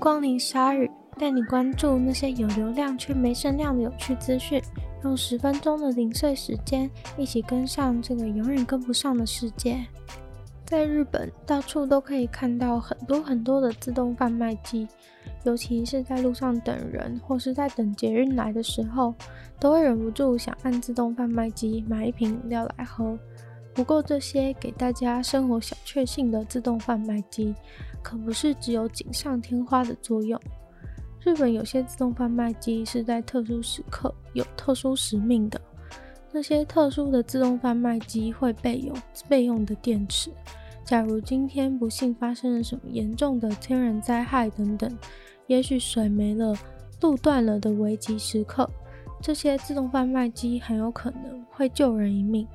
光临鲨鱼，带你关注那些有流量却没声量的有趣资讯。用十分钟的零碎时间，一起跟上这个永远跟不上的世界。在日本，到处都可以看到很多很多的自动贩卖机，尤其是在路上等人或是在等捷运来的时候，都会忍不住想按自动贩卖机买一瓶饮料来喝。不过，这些给大家生活小确幸的自动贩卖机，可不是只有锦上添花的作用。日本有些自动贩卖机是在特殊时刻有特殊使命的，那些特殊的自动贩卖机会备有备用的电池。假如今天不幸发生了什么严重的天然灾害等等，也许水没了、路断了的危急时刻，这些自动贩卖机很有可能会救人一命。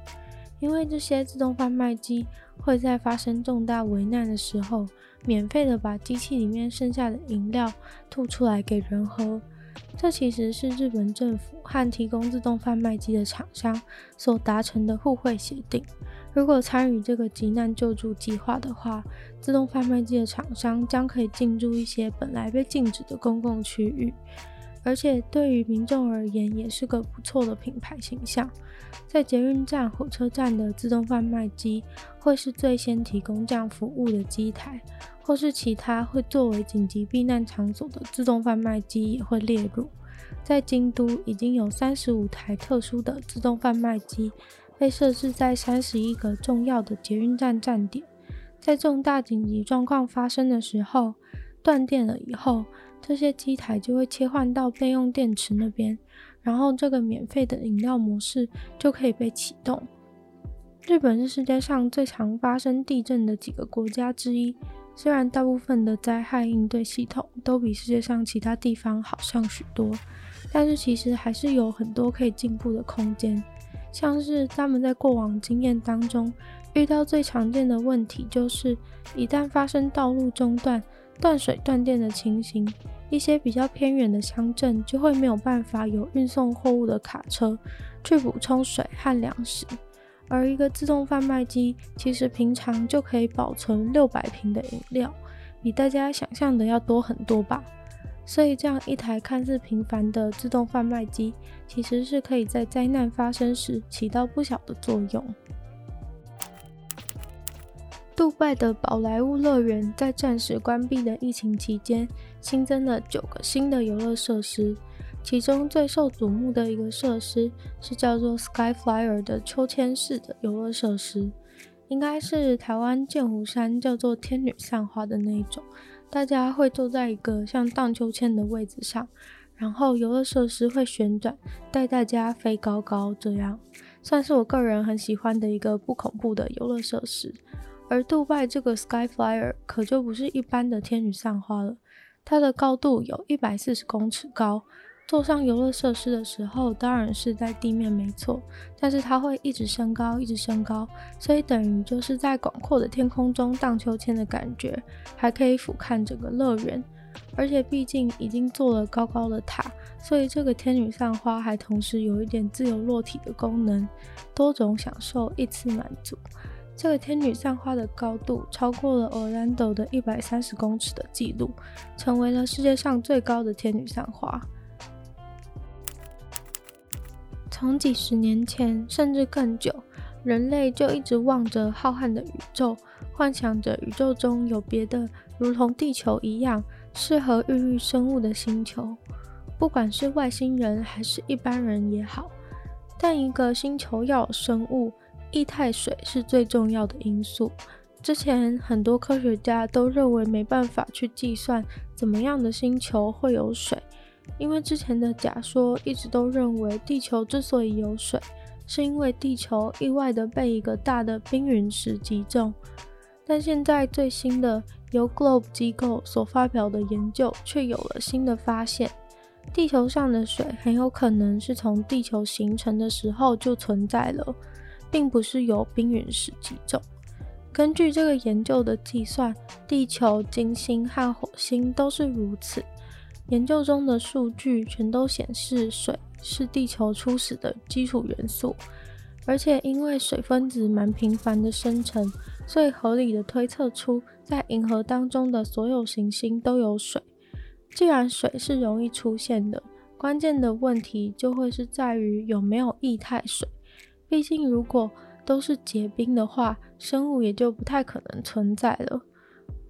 因为这些自动贩卖机会在发生重大危难的时候，免费的把机器里面剩下的饮料吐出来给人喝。这其实是日本政府和提供自动贩卖机的厂商所达成的互惠协定。如果参与这个急难救助计划的话，自动贩卖机的厂商将可以进驻一些本来被禁止的公共区域。而且对于民众而言，也是个不错的品牌形象。在捷运站、火车站的自动贩卖机会是最先提供这样服务的机台，或是其他会作为紧急避难场所的自动贩卖机也会列入。在京都，已经有三十五台特殊的自动贩卖机被设置在三十一个重要的捷运站站点，在重大紧急状况发生的时候，断电了以后。这些机台就会切换到备用电池那边，然后这个免费的饮料模式就可以被启动。日本是世界上最常发生地震的几个国家之一，虽然大部分的灾害应对系统都比世界上其他地方好上许多，但是其实还是有很多可以进步的空间。像是他们在过往经验当中遇到最常见的问题，就是一旦发生道路中断、断水断电的情形。一些比较偏远的乡镇就会没有办法有运送货物的卡车去补充水和粮食，而一个自动贩卖机其实平常就可以保存六百瓶的饮料，比大家想象的要多很多吧。所以这样一台看似平凡的自动贩卖机，其实是可以在灾难发生时起到不小的作用。杜拜的宝莱坞乐园在暂时关闭的疫情期间，新增了九个新的游乐设施。其中最受瞩目的一个设施是叫做 Sky Flyer 的秋千式的游乐设施，应该是台湾剑湖山叫做天女散花的那一种。大家会坐在一个像荡秋千的位置上，然后游乐设施会旋转，带大家飞高高，这样算是我个人很喜欢的一个不恐怖的游乐设施。而杜拜这个 Sky Flyer 可就不是一般的天女散花了，它的高度有一百四十公尺高。坐上游乐设施的时候，当然是在地面没错，但是它会一直升高，一直升高，所以等于就是在广阔的天空中荡秋千的感觉，还可以俯瞰整个乐园。而且毕竟已经做了高高的塔，所以这个天女散花还同时有一点自由落体的功能，多种享受一次满足。这个天女散花的高度超过了 Orlando 的一百三十公尺的纪录，成为了世界上最高的天女散花。从几十年前，甚至更久，人类就一直望着浩瀚的宇宙，幻想着宇宙中有别的如同地球一样适合孕育生物的星球，不管是外星人还是一般人也好。但一个星球要有生物，液态水是最重要的因素。之前很多科学家都认为没办法去计算怎么样的星球会有水，因为之前的假说一直都认为地球之所以有水，是因为地球意外的被一个大的冰陨石击中。但现在最新的由 GLOBE 机构所发表的研究却有了新的发现：地球上的水很有可能是从地球形成的时候就存在了。并不是由冰陨石击中。根据这个研究的计算，地球、金星和火星都是如此。研究中的数据全都显示水是地球初始的基础元素，而且因为水分子蛮频繁的生成，所以合理的推测出在银河当中的所有行星都有水。既然水是容易出现的，关键的问题就会是在于有没有液态水。毕竟，如果都是结冰的话，生物也就不太可能存在了。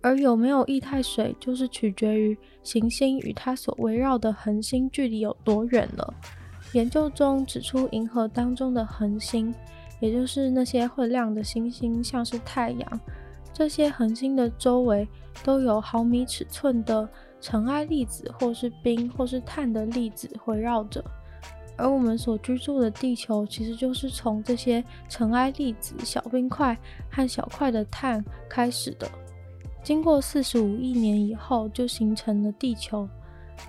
而有没有液态水，就是取决于行星与它所围绕的恒星距离有多远了。研究中指出，银河当中的恒星，也就是那些会亮的星星，像是太阳，这些恒星的周围都有毫米尺寸的尘埃粒子，或是冰，或是碳的粒子围绕着。而我们所居住的地球，其实就是从这些尘埃粒子、小冰块和小块的碳开始的。经过四十五亿年以后，就形成了地球。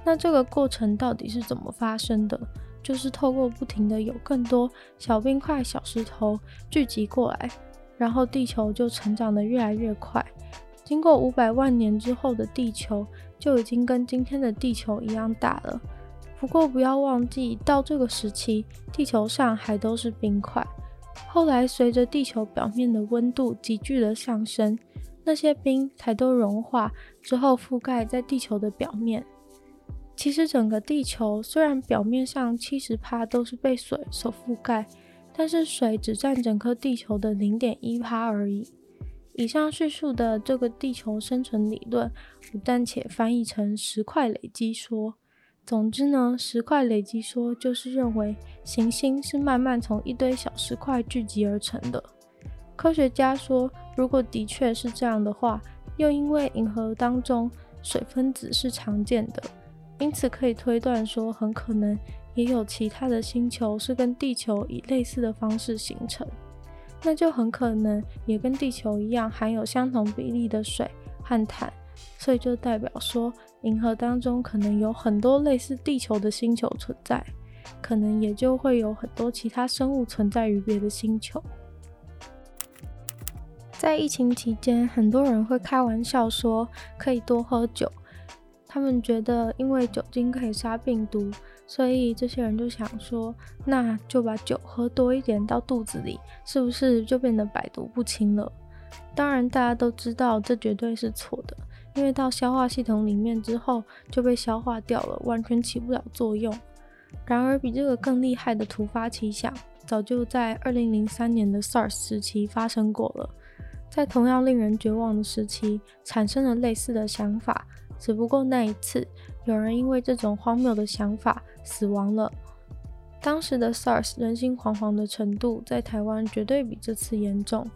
那这个过程到底是怎么发生的？就是透过不停的有更多小冰块、小石头聚集过来，然后地球就成长得越来越快。经过五百万年之后的地球，就已经跟今天的地球一样大了。不过不要忘记，到这个时期，地球上还都是冰块。后来随着地球表面的温度急剧的上升，那些冰才都融化之后覆盖在地球的表面。其实整个地球虽然表面上七十趴都是被水所覆盖，但是水只占整颗地球的零点一趴而已。以上叙述的这个地球生存理论，我暂且翻译成石块累积说。总之呢，石块累积说就是认为行星是慢慢从一堆小石块聚集而成的。科学家说，如果的确是这样的话，又因为银河当中水分子是常见的，因此可以推断说，很可能也有其他的星球是跟地球以类似的方式形成，那就很可能也跟地球一样含有相同比例的水和碳。所以就代表说，银河当中可能有很多类似地球的星球存在，可能也就会有很多其他生物存在于别的星球。在疫情期间，很多人会开玩笑说可以多喝酒，他们觉得因为酒精可以杀病毒，所以这些人就想说，那就把酒喝多一点到肚子里，是不是就变得百毒不侵了？当然，大家都知道这绝对是错的。因为到消化系统里面之后就被消化掉了，完全起不了作用。然而，比这个更厉害的突发奇想，早就在2003年的 SARS 时期发生过了。在同样令人绝望的时期，产生了类似的想法，只不过那一次有人因为这种荒谬的想法死亡了。当时的 SARS 人心惶惶的程度，在台湾绝对比这次严重，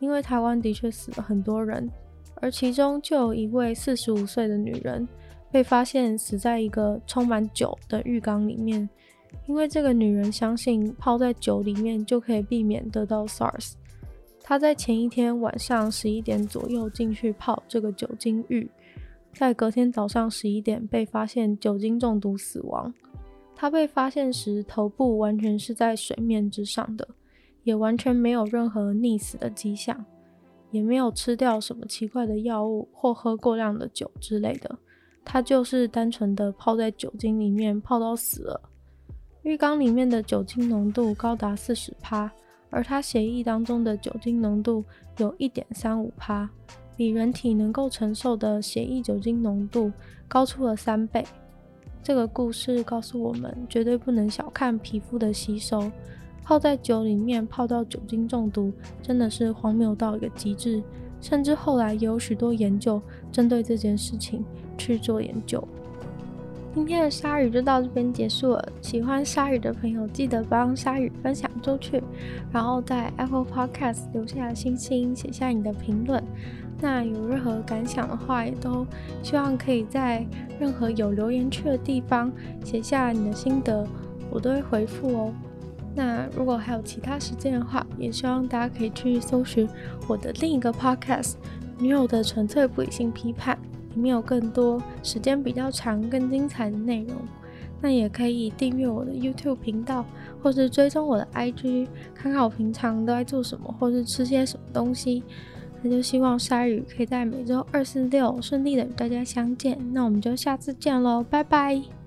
因为台湾的确死了很多人。而其中就有一位四十五岁的女人被发现死在一个充满酒的浴缸里面，因为这个女人相信泡在酒里面就可以避免得到 SARS。她在前一天晚上十一点左右进去泡这个酒精浴，在隔天早上十一点被发现酒精中毒死亡。她被发现时头部完全是在水面之上的，也完全没有任何溺死的迹象。也没有吃掉什么奇怪的药物或喝过量的酒之类的，他就是单纯的泡在酒精里面泡到死了。浴缸里面的酒精浓度高达四十帕，而他血液当中的酒精浓度有一点三五帕，比人体能够承受的血液酒精浓度高出了三倍。这个故事告诉我们，绝对不能小看皮肤的吸收。泡在酒里面泡到酒精中毒，真的是荒谬到一个极致。甚至后来也有许多研究针对这件事情去做研究。今天的鲨鱼就到这边结束了。喜欢鲨鱼的朋友，记得帮鲨鱼分享出去，然后在 Apple Podcast 留下星星，写下你的评论。那有任何感想的话，也都希望可以在任何有留言区的地方写下你的心得，我都会回复哦。那如果还有其他时间的话，也希望大家可以去搜寻我的另一个 podcast《女友的纯粹不理性批判》，里面有更多时间比较长、更精彩的内容。那也可以订阅我的 YouTube 频道，或是追踪我的 IG，看看我平常都在做什么，或是吃些什么东西。那就希望鲨鱼可以在每周二、四、六顺利的与大家相见。那我们就下次见喽，拜拜。